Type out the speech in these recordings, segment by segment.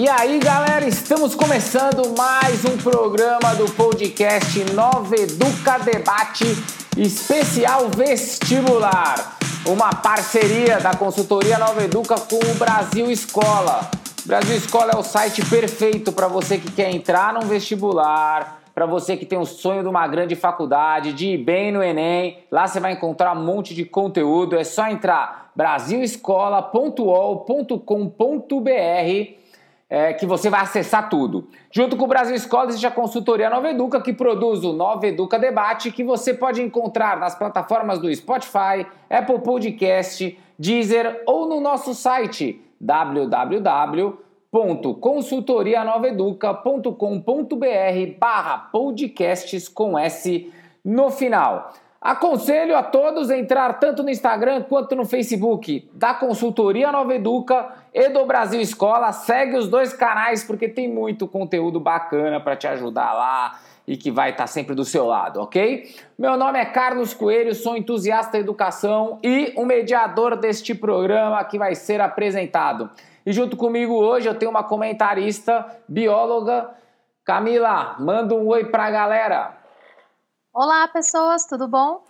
E aí, galera, estamos começando mais um programa do podcast Nova Educa Debate Especial Vestibular. Uma parceria da consultoria Nova Educa com o Brasil Escola. Brasil Escola é o site perfeito para você que quer entrar num vestibular, para você que tem o sonho de uma grande faculdade, de ir bem no Enem. Lá você vai encontrar um monte de conteúdo. É só entrar brasilescola.ol.com.br é, que você vai acessar tudo. Junto com o Brasil Escola existe a consultoria Nova Educa, que produz o Nova Educa Debate, que você pode encontrar nas plataformas do Spotify, Apple Podcast, Deezer ou no nosso site www.consultorianoveduca.com.br barra podcasts com S no final. Aconselho a todos a entrar tanto no Instagram quanto no Facebook da Consultoria Nova Educa e do Brasil Escola. Segue os dois canais porque tem muito conteúdo bacana para te ajudar lá e que vai estar tá sempre do seu lado, ok? Meu nome é Carlos Coelho, sou entusiasta da educação e o mediador deste programa que vai ser apresentado. E junto comigo hoje eu tenho uma comentarista, bióloga. Camila, manda um oi pra galera. Olá, pessoas, tudo bom?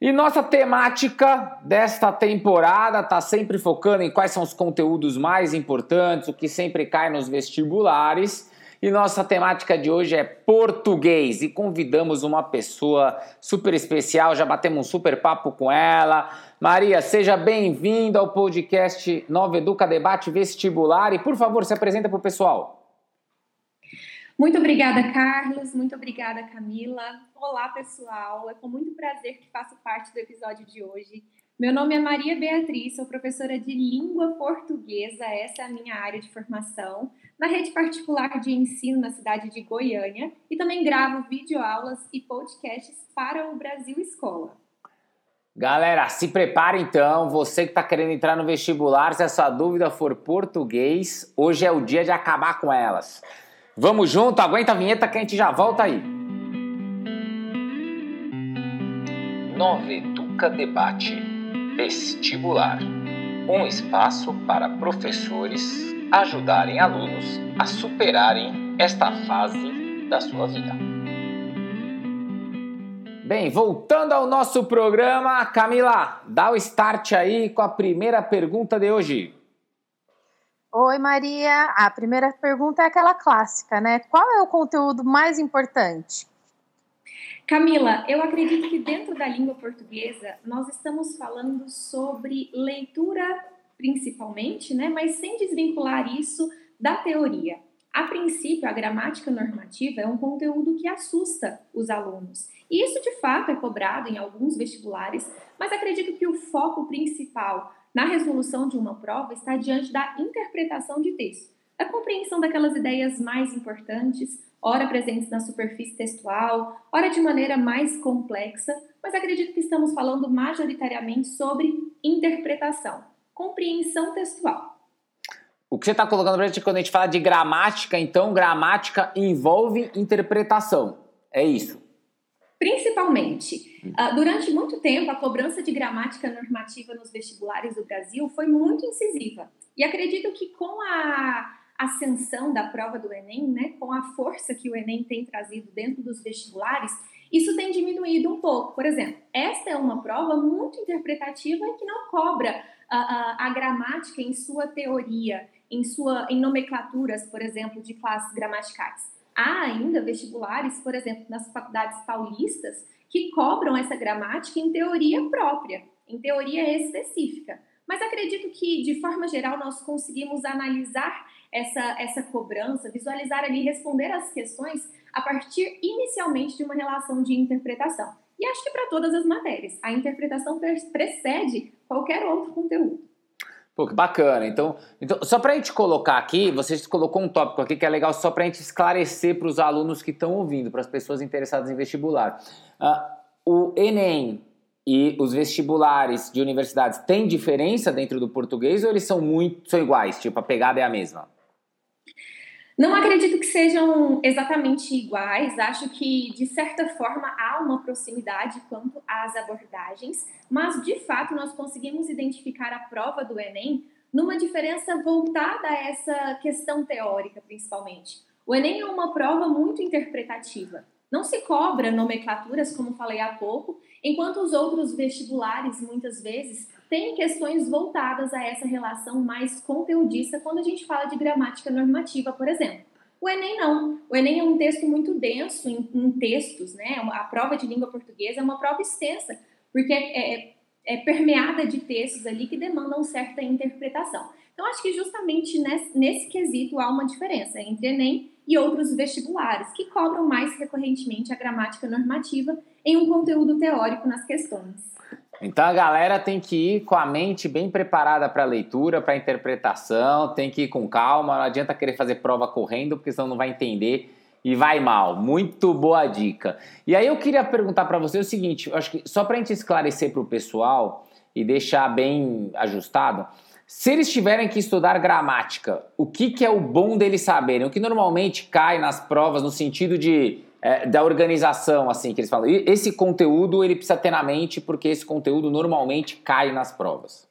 E nossa temática desta temporada está sempre focando em quais são os conteúdos mais importantes, o que sempre cai nos vestibulares. E nossa temática de hoje é português e convidamos uma pessoa super especial, já batemos um super papo com ela. Maria, seja bem-vinda ao podcast Nova Educa Debate Vestibular e por favor, se apresenta para o pessoal. Muito obrigada, Carlos. Muito obrigada, Camila. Olá, pessoal. É com muito prazer que faço parte do episódio de hoje. Meu nome é Maria Beatriz, sou professora de língua portuguesa, essa é a minha área de formação, na rede particular de ensino na cidade de Goiânia e também gravo videoaulas e podcasts para o Brasil Escola. Galera, se prepare então, você que está querendo entrar no vestibular, se a sua dúvida for português, hoje é o dia de acabar com elas. Vamos junto, aguenta a vinheta que a gente já volta aí. Nova Educa Debate Vestibular um espaço para professores ajudarem alunos a superarem esta fase da sua vida. Bem, voltando ao nosso programa, Camila, dá o start aí com a primeira pergunta de hoje. Oi, Maria. A primeira pergunta é aquela clássica, né? Qual é o conteúdo mais importante? Camila, eu acredito que dentro da língua portuguesa nós estamos falando sobre leitura principalmente, né? Mas sem desvincular isso da teoria. A princípio, a gramática normativa é um conteúdo que assusta os alunos. E isso de fato é cobrado em alguns vestibulares, mas acredito que o foco principal na resolução de uma prova está diante da interpretação de texto, da compreensão daquelas ideias mais importantes, ora presentes na superfície textual, ora de maneira mais complexa, mas acredito que estamos falando majoritariamente sobre interpretação, compreensão textual. O que você está colocando para a gente quando a gente fala de gramática, então gramática envolve interpretação. É isso. Principalmente, uh, durante muito tempo, a cobrança de gramática normativa nos vestibulares do Brasil foi muito incisiva. E acredito que com a ascensão da prova do Enem, né, com a força que o Enem tem trazido dentro dos vestibulares, isso tem diminuído um pouco. Por exemplo, esta é uma prova muito interpretativa e que não cobra a, a, a gramática em sua teoria, em sua em nomenclaturas, por exemplo, de classes gramaticais. Há ainda vestibulares, por exemplo, nas faculdades paulistas, que cobram essa gramática em teoria própria, em teoria específica. Mas acredito que, de forma geral, nós conseguimos analisar essa, essa cobrança, visualizar ali, responder as questões a partir inicialmente de uma relação de interpretação. E acho que para todas as matérias, a interpretação precede qualquer outro conteúdo. Pô, que bacana. Então, então só para a gente colocar aqui, você colocou um tópico aqui que é legal só para a gente esclarecer para os alunos que estão ouvindo, para as pessoas interessadas em vestibular. Uh, o Enem e os vestibulares de universidades têm diferença dentro do português ou eles são muito são iguais? Tipo, a pegada é a mesma? Não acredito que sejam exatamente iguais, acho que de certa forma há uma proximidade quanto às abordagens, mas de fato nós conseguimos identificar a prova do Enem numa diferença voltada a essa questão teórica, principalmente. O Enem é uma prova muito interpretativa. Não se cobra nomenclaturas, como falei há pouco, enquanto os outros vestibulares, muitas vezes, têm questões voltadas a essa relação mais conteudista quando a gente fala de gramática normativa, por exemplo. O Enem não. O Enem é um texto muito denso em, em textos, né? A prova de língua portuguesa é uma prova extensa, porque é, é, é permeada de textos ali que demandam certa interpretação. Então, acho que justamente nesse, nesse quesito há uma diferença entre Enem e outros vestibulares, que cobram mais recorrentemente a gramática normativa em um conteúdo teórico nas questões. Então a galera tem que ir com a mente bem preparada para a leitura, para a interpretação, tem que ir com calma, não adianta querer fazer prova correndo, porque senão não vai entender e vai mal. Muito boa dica. E aí eu queria perguntar para você o seguinte, acho que só para a gente esclarecer para o pessoal e deixar bem ajustado, se eles tiverem que estudar gramática, o que, que é o bom deles saberem? O que normalmente cai nas provas no sentido de é, da organização, assim, que eles falam. E esse conteúdo ele precisa ter na mente, porque esse conteúdo normalmente cai nas provas.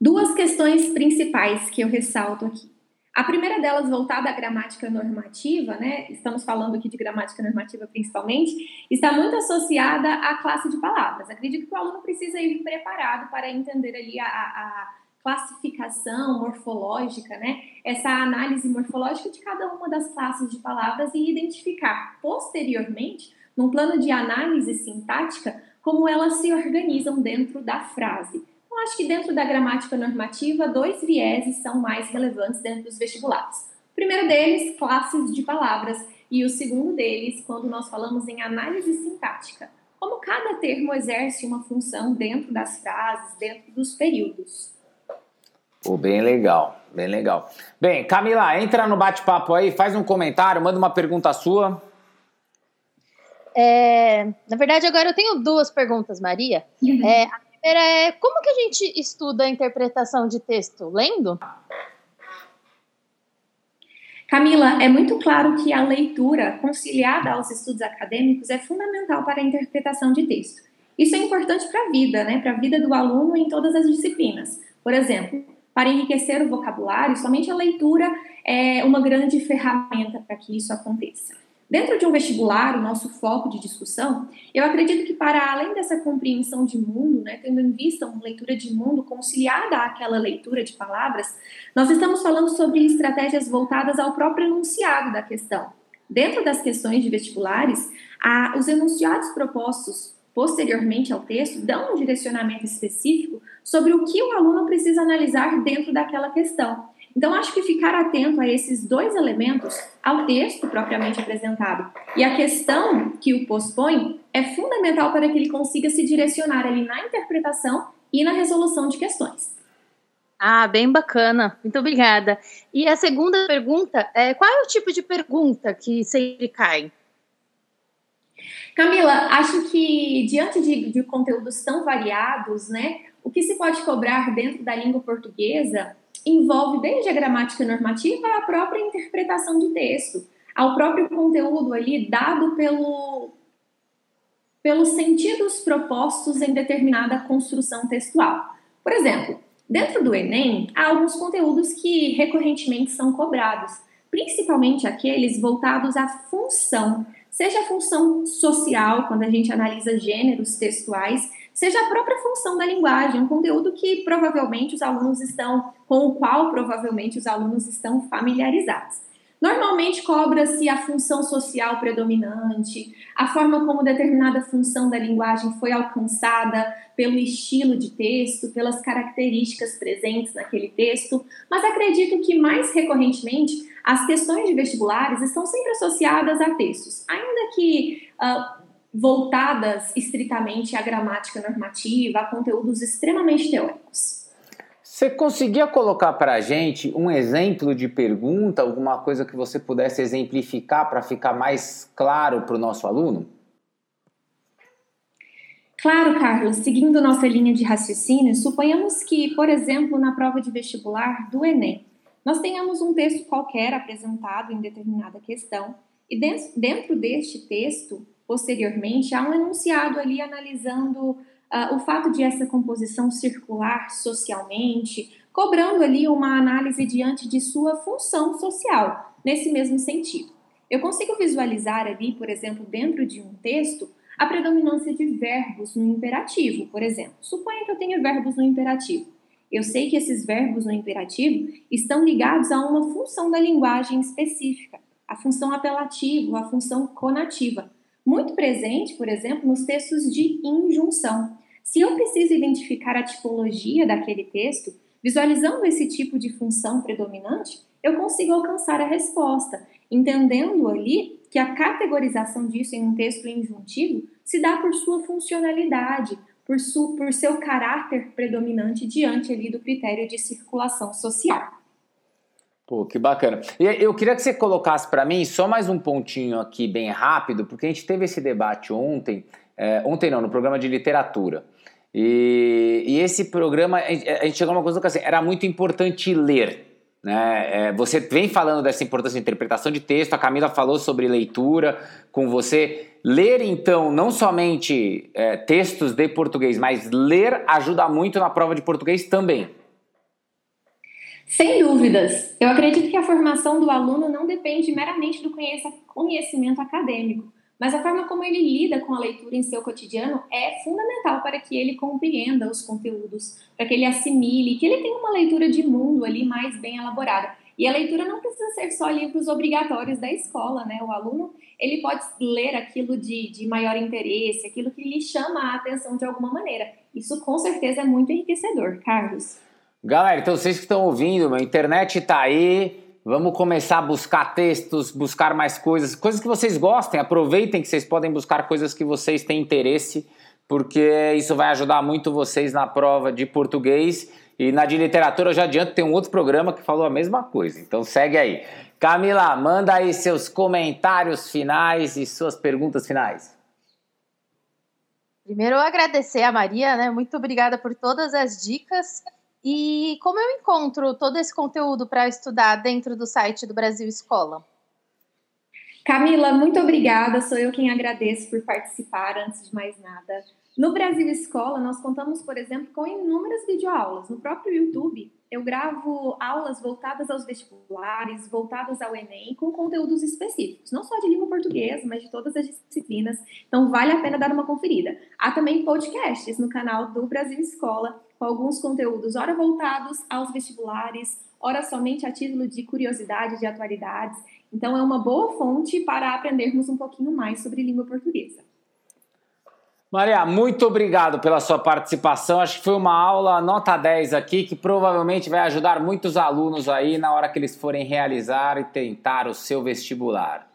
Duas questões principais que eu ressalto aqui. A primeira delas, voltada à gramática normativa, né? Estamos falando aqui de gramática normativa principalmente, está muito associada à classe de palavras. Acredito que o aluno precisa ir preparado para entender ali a, a classificação morfológica, né? Essa análise morfológica de cada uma das classes de palavras e identificar posteriormente, num plano de análise sintática, como elas se organizam dentro da frase. Então, acho que dentro da gramática normativa, dois vieses são mais relevantes dentro dos vestibulares. O primeiro deles, classes de palavras, e o segundo deles, quando nós falamos em análise sintática. Como cada termo exerce uma função dentro das frases, dentro dos períodos. Pô, bem legal, bem legal. Bem, Camila, entra no bate-papo aí, faz um comentário, manda uma pergunta sua. É, na verdade, agora eu tenho duas perguntas, Maria. Uhum. É, a primeira é como que a gente estuda a interpretação de texto? Lendo? Camila, é muito claro que a leitura conciliada aos estudos acadêmicos é fundamental para a interpretação de texto. Isso é importante para a vida, né? Para a vida do aluno em todas as disciplinas. Por exemplo, para enriquecer o vocabulário, somente a leitura é uma grande ferramenta para que isso aconteça. Dentro de um vestibular, o nosso foco de discussão, eu acredito que para além dessa compreensão de mundo, né, tendo em vista uma leitura de mundo conciliada àquela leitura de palavras, nós estamos falando sobre estratégias voltadas ao próprio enunciado da questão. Dentro das questões de vestibulares, os enunciados propostos posteriormente ao texto dão um direcionamento específico sobre o que o aluno precisa analisar dentro daquela questão. Então, acho que ficar atento a esses dois elementos, ao texto propriamente apresentado e a questão que o pospõe, é fundamental para que ele consiga se direcionar ali na interpretação e na resolução de questões. Ah, bem bacana. Muito obrigada. E a segunda pergunta é: qual é o tipo de pergunta que sempre cai? Camila, acho que diante de, de conteúdos tão variados, né, o que se pode cobrar dentro da língua portuguesa envolve desde a gramática normativa à própria interpretação de texto, ao próprio conteúdo ali dado pelo, pelos sentidos propostos em determinada construção textual. Por exemplo, dentro do Enem, há alguns conteúdos que recorrentemente são cobrados, principalmente aqueles voltados à função seja a função social, quando a gente analisa gêneros textuais, seja a própria função da linguagem, um conteúdo que provavelmente os alunos estão, com o qual provavelmente os alunos estão familiarizados. Normalmente cobra-se a função social predominante, a forma como determinada função da linguagem foi alcançada pelo estilo de texto, pelas características presentes naquele texto, mas acredito que mais recorrentemente as questões de vestibulares estão sempre associadas a textos, ainda que uh, voltadas estritamente à gramática normativa, a conteúdos extremamente teóricos. Você conseguia colocar para a gente um exemplo de pergunta, alguma coisa que você pudesse exemplificar para ficar mais claro para o nosso aluno? Claro, Carlos. Seguindo nossa linha de raciocínio, suponhamos que, por exemplo, na prova de vestibular do Enem, nós tenhamos um texto qualquer apresentado em determinada questão e dentro deste texto, posteriormente, há um enunciado ali analisando Uh, o fato de essa composição circular socialmente, cobrando ali uma análise diante de sua função social, nesse mesmo sentido. Eu consigo visualizar ali, por exemplo, dentro de um texto, a predominância de verbos no imperativo, por exemplo. Suponha que eu tenha verbos no imperativo. Eu sei que esses verbos no imperativo estão ligados a uma função da linguagem específica, a função apelativa, a função conativa, muito presente, por exemplo, nos textos de injunção. Se eu preciso identificar a tipologia daquele texto, visualizando esse tipo de função predominante, eu consigo alcançar a resposta, entendendo ali que a categorização disso em um texto injuntivo se dá por sua funcionalidade, por, su, por seu caráter predominante diante ali do critério de circulação social. Pô, que bacana. Eu queria que você colocasse para mim só mais um pontinho aqui bem rápido, porque a gente teve esse debate ontem, é, ontem não, no programa de literatura. E, e esse programa, a gente, chegou a uma coisa que assim, era muito importante ler. Né? É, você vem falando dessa importância de interpretação de texto, a Camila falou sobre leitura com você. Ler, então, não somente é, textos de português, mas ler ajuda muito na prova de português também. Sem dúvidas. Eu acredito que a formação do aluno não depende meramente do conhecimento acadêmico, mas a forma como ele lida com a leitura em seu cotidiano é fundamental para que ele compreenda os conteúdos, para que ele assimile, que ele tenha uma leitura de mundo ali mais bem elaborada. E a leitura não precisa ser só livros obrigatórios da escola, né? O aluno ele pode ler aquilo de, de maior interesse, aquilo que lhe chama a atenção de alguma maneira. Isso com certeza é muito enriquecedor, Carlos. Galera, então vocês que estão ouvindo, a internet está aí. Vamos começar a buscar textos, buscar mais coisas, coisas que vocês gostem. Aproveitem que vocês podem buscar coisas que vocês têm interesse, porque isso vai ajudar muito vocês na prova de português. E na de literatura, eu já adianto, tem um outro programa que falou a mesma coisa. Então segue aí. Camila, manda aí seus comentários finais e suas perguntas finais. Primeiro, eu agradecer a Maria, né? Muito obrigada por todas as dicas. E como eu encontro todo esse conteúdo para estudar dentro do site do Brasil Escola? Camila, muito obrigada. Sou eu quem agradeço por participar, antes de mais nada. No Brasil Escola, nós contamos, por exemplo, com inúmeras videoaulas. No próprio YouTube, eu gravo aulas voltadas aos vestibulares, voltadas ao Enem, com conteúdos específicos, não só de língua portuguesa, mas de todas as disciplinas. Então, vale a pena dar uma conferida. Há também podcasts no canal do Brasil Escola, com alguns conteúdos, ora voltados aos vestibulares, ora somente a título de curiosidade, de atualidades. Então, é uma boa fonte para aprendermos um pouquinho mais sobre língua portuguesa. Maria, muito obrigado pela sua participação. Acho que foi uma aula nota 10 aqui, que provavelmente vai ajudar muitos alunos aí na hora que eles forem realizar e tentar o seu vestibular.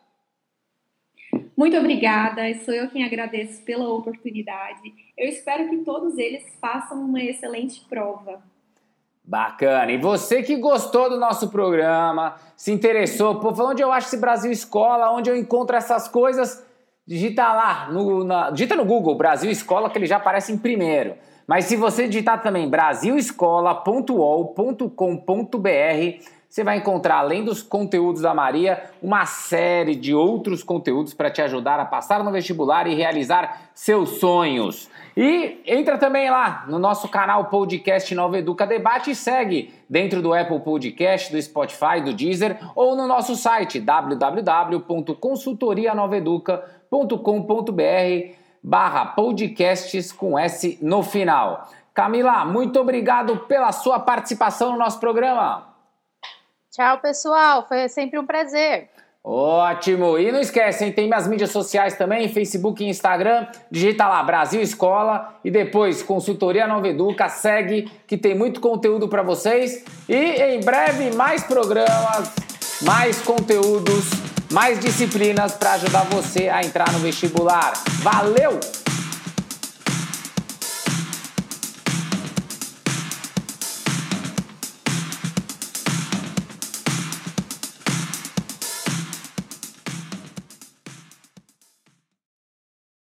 Muito obrigada, sou eu quem agradeço pela oportunidade. Eu espero que todos eles façam uma excelente prova. Bacana. E você que gostou do nosso programa, se interessou, pô, onde eu acho esse Brasil Escola, onde eu encontro essas coisas, digita lá, no, na, digita no Google Brasil Escola que ele já aparece em primeiro. Mas se você digitar também brasilescola.ol.com.br, você vai encontrar, além dos conteúdos da Maria, uma série de outros conteúdos para te ajudar a passar no vestibular e realizar seus sonhos. E entra também lá no nosso canal podcast Nova Educa Debate e segue dentro do Apple Podcast, do Spotify, do Deezer ou no nosso site www.consultorianoveduca.com.br barra podcasts com S no final. Camila, muito obrigado pela sua participação no nosso programa. Tchau, pessoal. Foi sempre um prazer. Ótimo! E não esquecem, tem minhas mídias sociais também, Facebook e Instagram. Digita lá Brasil Escola e depois Consultoria Nova Educa. Segue que tem muito conteúdo para vocês. E em breve mais programas, mais conteúdos, mais disciplinas para ajudar você a entrar no vestibular. Valeu!